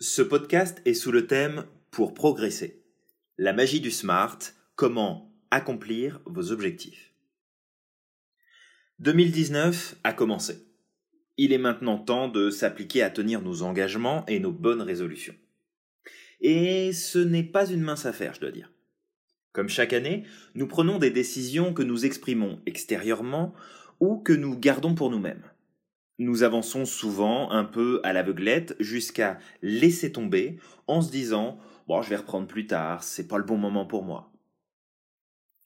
Ce podcast est sous le thème Pour progresser. La magie du SMART, comment accomplir vos objectifs. 2019 a commencé. Il est maintenant temps de s'appliquer à tenir nos engagements et nos bonnes résolutions. Et ce n'est pas une mince affaire, je dois dire. Comme chaque année, nous prenons des décisions que nous exprimons extérieurement ou que nous gardons pour nous-mêmes nous avançons souvent un peu à l'aveuglette jusqu'à laisser tomber en se disant bon je vais reprendre plus tard, c'est pas le bon moment pour moi.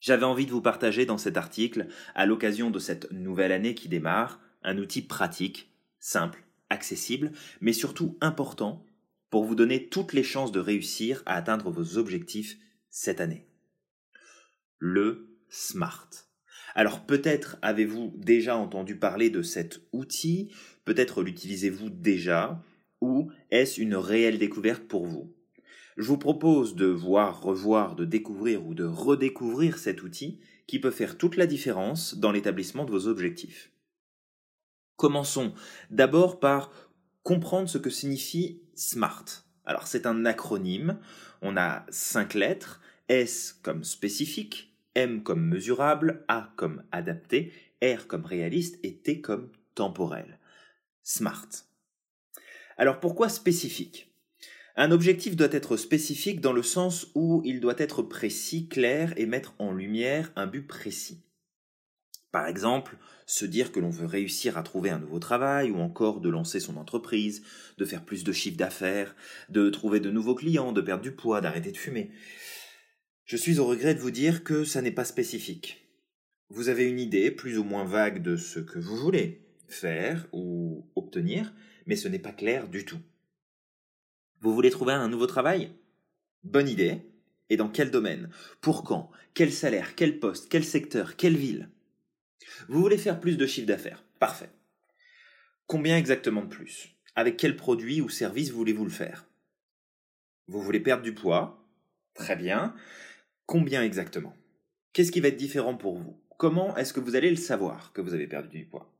J'avais envie de vous partager dans cet article, à l'occasion de cette nouvelle année qui démarre, un outil pratique, simple, accessible, mais surtout important pour vous donner toutes les chances de réussir à atteindre vos objectifs cette année. Le SMART. Alors peut-être avez-vous déjà entendu parler de cet outil, peut-être l'utilisez-vous déjà, ou est-ce une réelle découverte pour vous? Je vous propose de voir, revoir, de découvrir ou de redécouvrir cet outil qui peut faire toute la différence dans l'établissement de vos objectifs. Commençons d'abord par comprendre ce que signifie SMART. Alors c'est un acronyme, on a cinq lettres, S comme spécifique, M comme mesurable, A comme adapté, R comme réaliste et T comme temporel. SMART. Alors pourquoi spécifique? Un objectif doit être spécifique dans le sens où il doit être précis, clair et mettre en lumière un but précis. Par exemple, se dire que l'on veut réussir à trouver un nouveau travail ou encore de lancer son entreprise, de faire plus de chiffre d'affaires, de trouver de nouveaux clients, de perdre du poids, d'arrêter de fumer. Je suis au regret de vous dire que ça n'est pas spécifique. Vous avez une idée plus ou moins vague de ce que vous voulez faire ou obtenir, mais ce n'est pas clair du tout. Vous voulez trouver un nouveau travail? Bonne idée. Et dans quel domaine? Pour quand? Quel salaire? Quel poste? Quel secteur? Quelle ville? Vous voulez faire plus de chiffre d'affaires? Parfait. Combien exactement de plus? Avec quel produit ou service voulez-vous le faire? Vous voulez perdre du poids? Très bien. Combien exactement? Qu'est-ce qui va être différent pour vous? Comment est-ce que vous allez le savoir que vous avez perdu du poids?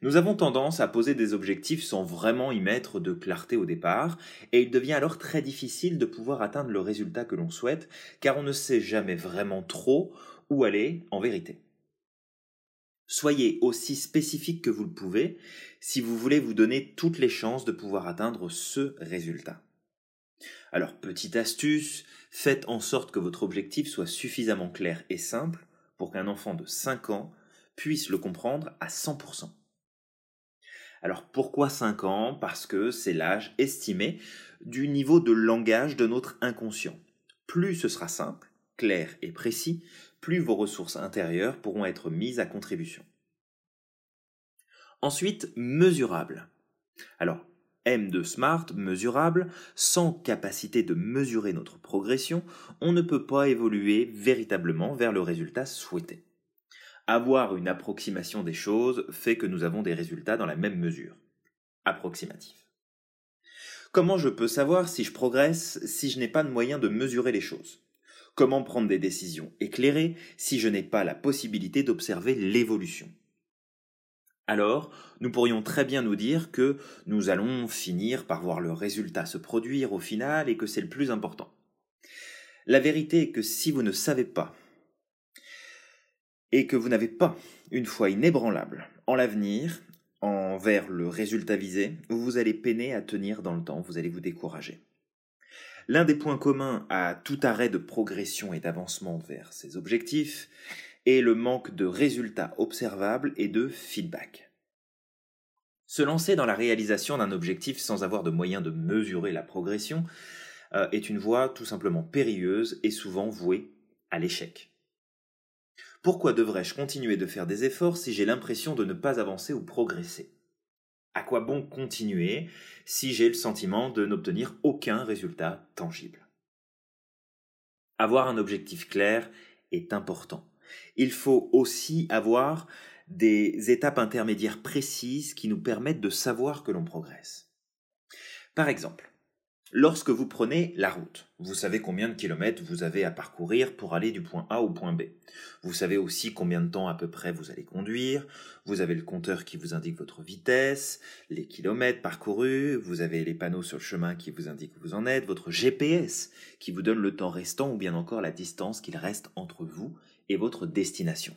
Nous avons tendance à poser des objectifs sans vraiment y mettre de clarté au départ, et il devient alors très difficile de pouvoir atteindre le résultat que l'on souhaite, car on ne sait jamais vraiment trop où aller en vérité. Soyez aussi spécifique que vous le pouvez si vous voulez vous donner toutes les chances de pouvoir atteindre ce résultat. Alors, petite astuce, faites en sorte que votre objectif soit suffisamment clair et simple pour qu'un enfant de 5 ans puisse le comprendre à 100%. Alors pourquoi 5 ans? Parce que c'est l'âge estimé du niveau de langage de notre inconscient. Plus ce sera simple, clair et précis, plus vos ressources intérieures pourront être mises à contribution. Ensuite, mesurable. Alors, M de SMART, mesurable, sans capacité de mesurer notre progression, on ne peut pas évoluer véritablement vers le résultat souhaité. Avoir une approximation des choses fait que nous avons des résultats dans la même mesure. Approximatif. Comment je peux savoir si je progresse si je n'ai pas de moyen de mesurer les choses? Comment prendre des décisions éclairées si je n'ai pas la possibilité d'observer l'évolution? Alors nous pourrions très bien nous dire que nous allons finir par voir le résultat se produire au final et que c'est le plus important. La vérité est que si vous ne savez pas et que vous n'avez pas une foi inébranlable en l'avenir, envers le résultat visé, vous allez peiner à tenir dans le temps, vous allez vous décourager. L'un des points communs à tout arrêt de progression et d'avancement vers ces objectifs est le manque de résultats observables et de feedback. Se lancer dans la réalisation d'un objectif sans avoir de moyens de mesurer la progression euh, est une voie tout simplement périlleuse et souvent vouée à l'échec. Pourquoi devrais-je continuer de faire des efforts si j'ai l'impression de ne pas avancer ou progresser? À quoi bon continuer si j'ai le sentiment de n'obtenir aucun résultat tangible? Avoir un objectif clair est important il faut aussi avoir des étapes intermédiaires précises qui nous permettent de savoir que l'on progresse. Par exemple, Lorsque vous prenez la route, vous savez combien de kilomètres vous avez à parcourir pour aller du point A au point B. Vous savez aussi combien de temps à peu près vous allez conduire. Vous avez le compteur qui vous indique votre vitesse, les kilomètres parcourus. Vous avez les panneaux sur le chemin qui vous indiquent où vous en êtes, votre GPS qui vous donne le temps restant ou bien encore la distance qu'il reste entre vous votre destination.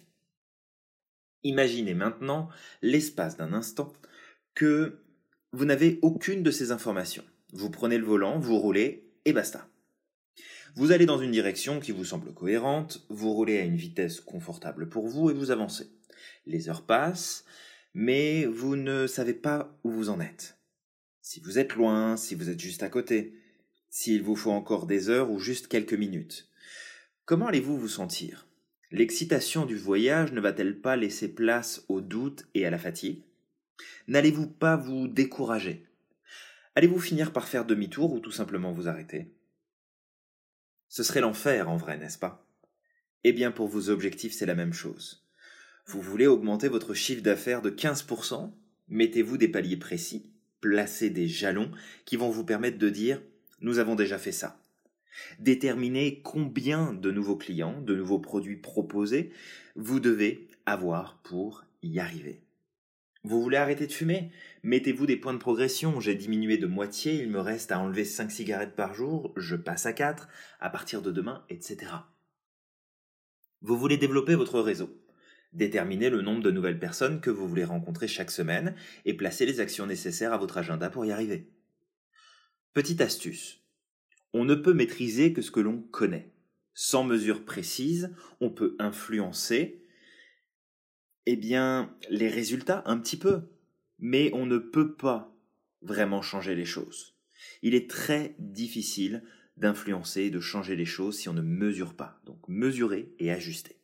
Imaginez maintenant l'espace d'un instant que vous n'avez aucune de ces informations. Vous prenez le volant, vous roulez, et basta. Vous allez dans une direction qui vous semble cohérente, vous roulez à une vitesse confortable pour vous et vous avancez. Les heures passent, mais vous ne savez pas où vous en êtes. Si vous êtes loin, si vous êtes juste à côté, s'il vous faut encore des heures ou juste quelques minutes. Comment allez-vous vous sentir? L'excitation du voyage ne va-t-elle pas laisser place au doute et à la fatigue? N'allez-vous pas vous décourager? Allez-vous finir par faire demi-tour ou tout simplement vous arrêter? Ce serait l'enfer en vrai, n'est-ce pas? Eh bien pour vos objectifs, c'est la même chose. Vous voulez augmenter votre chiffre d'affaires de 15% Mettez-vous des paliers précis, placez des jalons qui vont vous permettre de dire nous avons déjà fait ça. Déterminez combien de nouveaux clients, de nouveaux produits proposés vous devez avoir pour y arriver. Vous voulez arrêter de fumer? Mettez-vous des points de progression. J'ai diminué de moitié, il me reste à enlever 5 cigarettes par jour, je passe à 4, à partir de demain, etc. Vous voulez développer votre réseau? Déterminez le nombre de nouvelles personnes que vous voulez rencontrer chaque semaine et placez les actions nécessaires à votre agenda pour y arriver. Petite astuce. On ne peut maîtriser que ce que l'on connaît. Sans mesure précise, on peut influencer eh bien, les résultats, un petit peu. Mais on ne peut pas vraiment changer les choses. Il est très difficile d'influencer et de changer les choses si on ne mesure pas. Donc, mesurer et ajuster.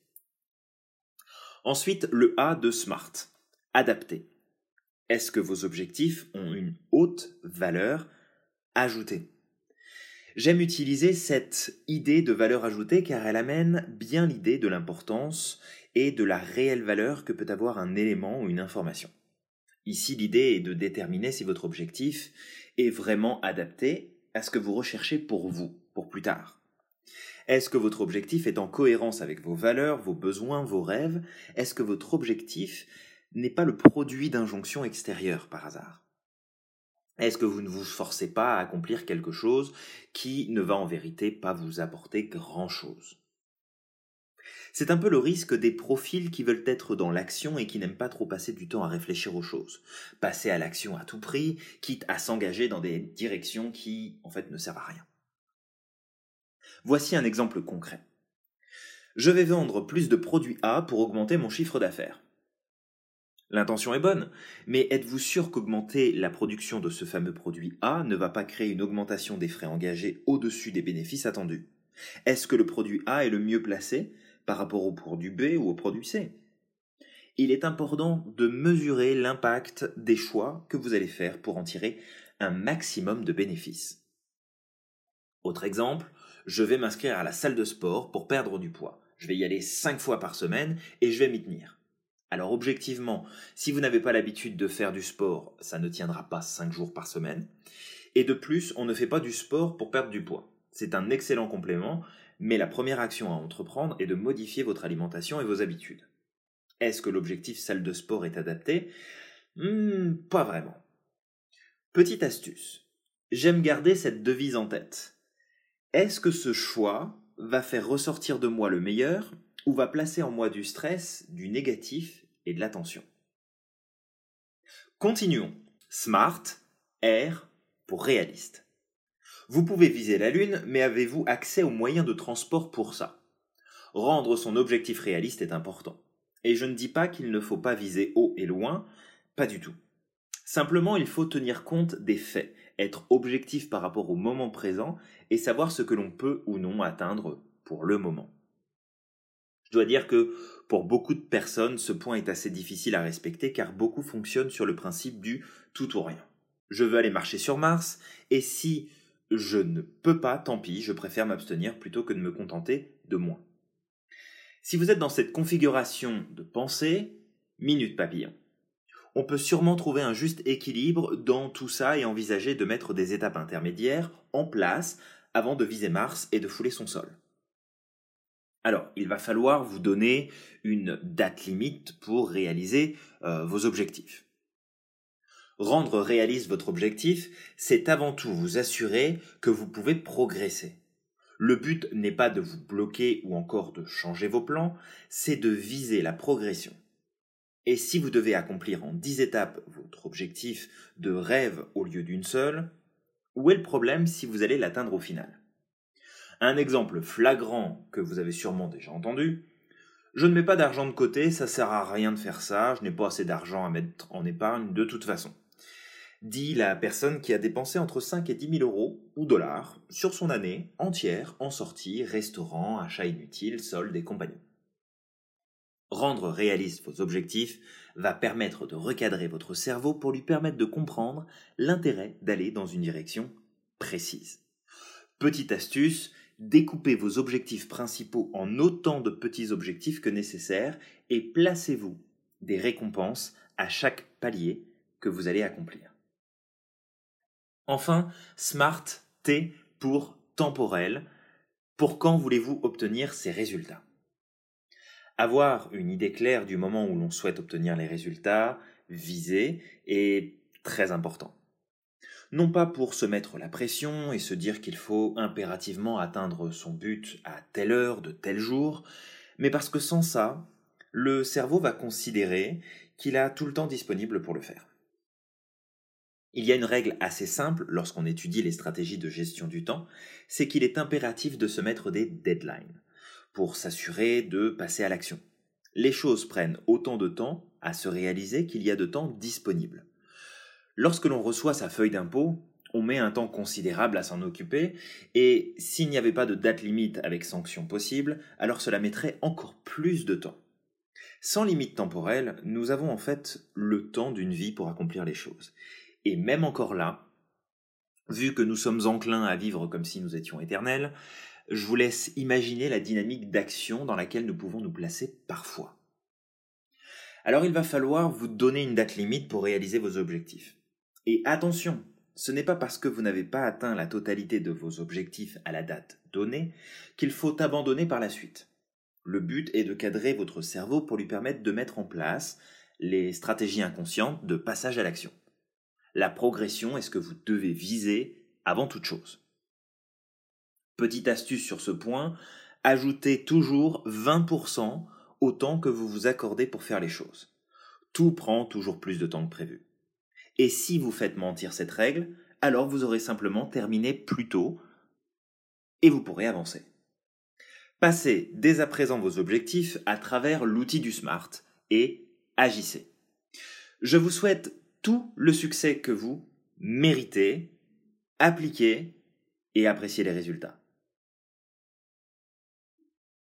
Ensuite, le A de SMART. Adapter. Est-ce que vos objectifs ont une haute valeur ajoutée? J'aime utiliser cette idée de valeur ajoutée car elle amène bien l'idée de l'importance et de la réelle valeur que peut avoir un élément ou une information. Ici, l'idée est de déterminer si votre objectif est vraiment adapté à ce que vous recherchez pour vous, pour plus tard. Est-ce que votre objectif est en cohérence avec vos valeurs, vos besoins, vos rêves? Est-ce que votre objectif n'est pas le produit d'injonctions extérieures par hasard? Est-ce que vous ne vous forcez pas à accomplir quelque chose qui ne va en vérité pas vous apporter grand-chose? C'est un peu le risque des profils qui veulent être dans l'action et qui n'aiment pas trop passer du temps à réfléchir aux choses. Passer à l'action à tout prix, quitte à s'engager dans des directions qui, en fait, ne servent à rien. Voici un exemple concret. Je vais vendre plus de produits A pour augmenter mon chiffre d'affaires. L'intention est bonne, mais êtes-vous sûr qu'augmenter la production de ce fameux produit A ne va pas créer une augmentation des frais engagés au-dessus des bénéfices attendus? Est-ce que le produit A est le mieux placé par rapport au produit B ou au produit C? Il est important de mesurer l'impact des choix que vous allez faire pour en tirer un maximum de bénéfices. Autre exemple, je vais m'inscrire à la salle de sport pour perdre du poids. Je vais y aller 5 fois par semaine et je vais m'y tenir. Alors objectivement, si vous n'avez pas l'habitude de faire du sport, ça ne tiendra pas 5 jours par semaine. Et de plus, on ne fait pas du sport pour perdre du poids. C'est un excellent complément, mais la première action à entreprendre est de modifier votre alimentation et vos habitudes. Est-ce que l'objectif salle de sport est adapté? Hmm, Pas vraiment. Petite astuce. J'aime garder cette devise en tête. Est-ce que ce choix va faire ressortir de moi le meilleur? Ou va placer en moi du stress, du négatif et de l'attention. Continuons. Smart, R pour réaliste. Vous pouvez viser la Lune, mais avez-vous accès aux moyens de transport pour ça? Rendre son objectif réaliste est important. Et je ne dis pas qu'il ne faut pas viser haut et loin, pas du tout. Simplement, il faut tenir compte des faits, être objectif par rapport au moment présent et savoir ce que l'on peut ou non atteindre pour le moment. Je dois dire que pour beaucoup de personnes, ce point est assez difficile à respecter car beaucoup fonctionnent sur le principe du tout ou rien. Je veux aller marcher sur Mars et si je ne peux pas, tant pis, je préfère m'abstenir plutôt que de me contenter de moins. Si vous êtes dans cette configuration de pensée, minute papillon. on peut sûrement trouver un juste équilibre dans tout ça et envisager de mettre des étapes intermédiaires en place avant de viser Mars et de fouler son sol. Alors, il va falloir vous donner une date limite pour réaliser euh, vos objectifs. Rendre réaliste votre objectif, c'est avant tout vous assurer que vous pouvez progresser. Le but n'est pas de vous bloquer ou encore de changer vos plans, c'est de viser la progression. Et si vous devez accomplir en 10 étapes votre objectif de rêve au lieu d'une seule, où est le problème si vous allez l'atteindre au final? Un exemple flagrant que vous avez sûrement déjà entendu. Je ne mets pas d'argent de côté, ça sert à rien de faire ça, je n'ai pas assez d'argent à mettre en épargne de toute façon. Dit la personne qui a dépensé entre 5 et 10 000 euros ou dollars sur son année entière en sortie, restaurant, achats inutiles, soldes et compagnie. Rendre réalistes vos objectifs va permettre de recadrer votre cerveau pour lui permettre de comprendre l'intérêt d'aller dans une direction précise. Petite astuce, découpez vos objectifs principaux en autant de petits objectifs que nécessaire et placez-vous des récompenses à chaque palier que vous allez accomplir. Enfin, SMART T pour temporel. Pour quand voulez-vous obtenir ces résultats? Avoir une idée claire du moment où l'on souhaite obtenir les résultats visés est très important non pas pour se mettre la pression et se dire qu'il faut impérativement atteindre son but à telle heure de tel jour, mais parce que sans ça, le cerveau va considérer qu'il a tout le temps disponible pour le faire. Il y a une règle assez simple lorsqu'on étudie les stratégies de gestion du temps, c'est qu'il est impératif de se mettre des deadlines pour s'assurer de passer à l'action. Les choses prennent autant de temps à se réaliser qu'il y a de temps disponible. Lorsque l'on reçoit sa feuille d'impôt, on met un temps considérable à s'en occuper, et s'il n'y avait pas de date limite avec sanction possible, alors cela mettrait encore plus de temps. Sans limite temporelle, nous avons en fait le temps d'une vie pour accomplir les choses. Et même encore là, vu que nous sommes enclins à vivre comme si nous étions éternels, je vous laisse imaginer la dynamique d'action dans laquelle nous pouvons nous placer parfois. Alors il va falloir vous donner une date limite pour réaliser vos objectifs. Et attention, ce n'est pas parce que vous n'avez pas atteint la totalité de vos objectifs à la date donnée qu'il faut abandonner par la suite. Le but est de cadrer votre cerveau pour lui permettre de mettre en place les stratégies inconscientes de passage à l'action. La progression est ce que vous devez viser avant toute chose. Petite astuce sur ce point, ajoutez toujours 20% au temps que vous vous accordez pour faire les choses. Tout prend toujours plus de temps que prévu. Et si vous faites mentir cette règle, alors vous aurez simplement terminé plus tôt et vous pourrez avancer. Passez dès à présent vos objectifs à travers l'outil du SMART et agissez. Je vous souhaite tout le succès que vous méritez, appliquez et appréciez les résultats.